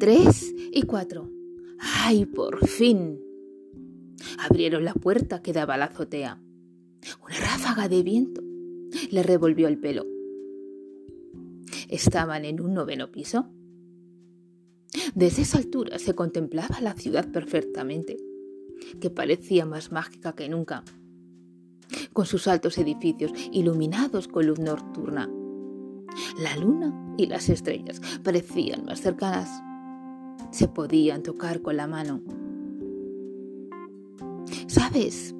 tres y cuatro. ¡Ay, por fin! Abrieron la puerta que daba a la azotea. Una ráfaga de viento le revolvió el pelo. Estaban en un noveno piso. Desde esa altura se contemplaba la ciudad perfectamente, que parecía más mágica que nunca, con sus altos edificios iluminados con luz nocturna. La luna y las estrellas parecían más cercanas. Se podían tocar con la mano. ¿Sabes?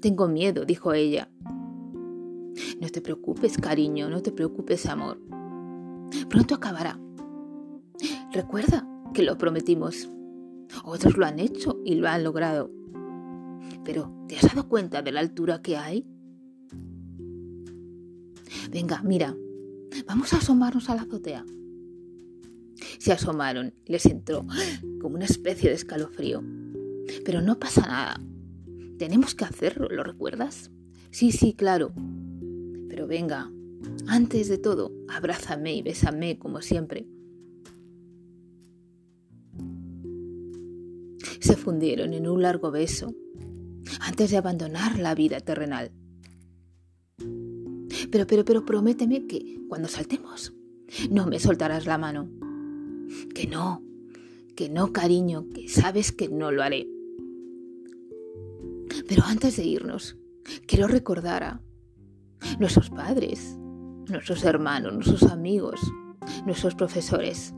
Tengo miedo, dijo ella. No te preocupes, cariño, no te preocupes, amor. Pronto acabará. Recuerda que lo prometimos. Otros lo han hecho y lo han logrado. Pero, ¿te has dado cuenta de la altura que hay? Venga, mira, vamos a asomarnos a la azotea. Se asomaron y les entró como una especie de escalofrío. Pero no pasa nada. Tenemos que hacerlo, ¿lo recuerdas? Sí, sí, claro. Pero venga, antes de todo, abrázame y bésame como siempre. Se fundieron en un largo beso antes de abandonar la vida terrenal. Pero, pero, pero prométeme que cuando saltemos no me soltarás la mano. Que no, que no, cariño, que sabes que no lo haré. Pero antes de irnos, quiero recordar a nuestros padres, nuestros hermanos, nuestros amigos, nuestros profesores.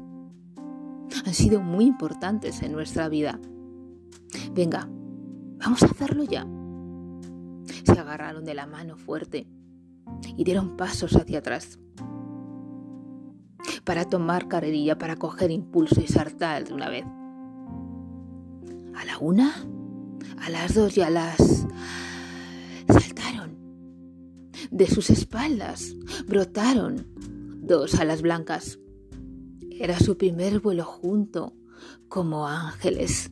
Han sido muy importantes en nuestra vida. Venga, vamos a hacerlo ya. Se agarraron de la mano fuerte y dieron pasos hacia atrás para tomar carrerilla, para coger impulso y saltar de una vez. A la una, a las dos y a las... Saltaron. De sus espaldas brotaron dos alas blancas. Era su primer vuelo junto, como ángeles.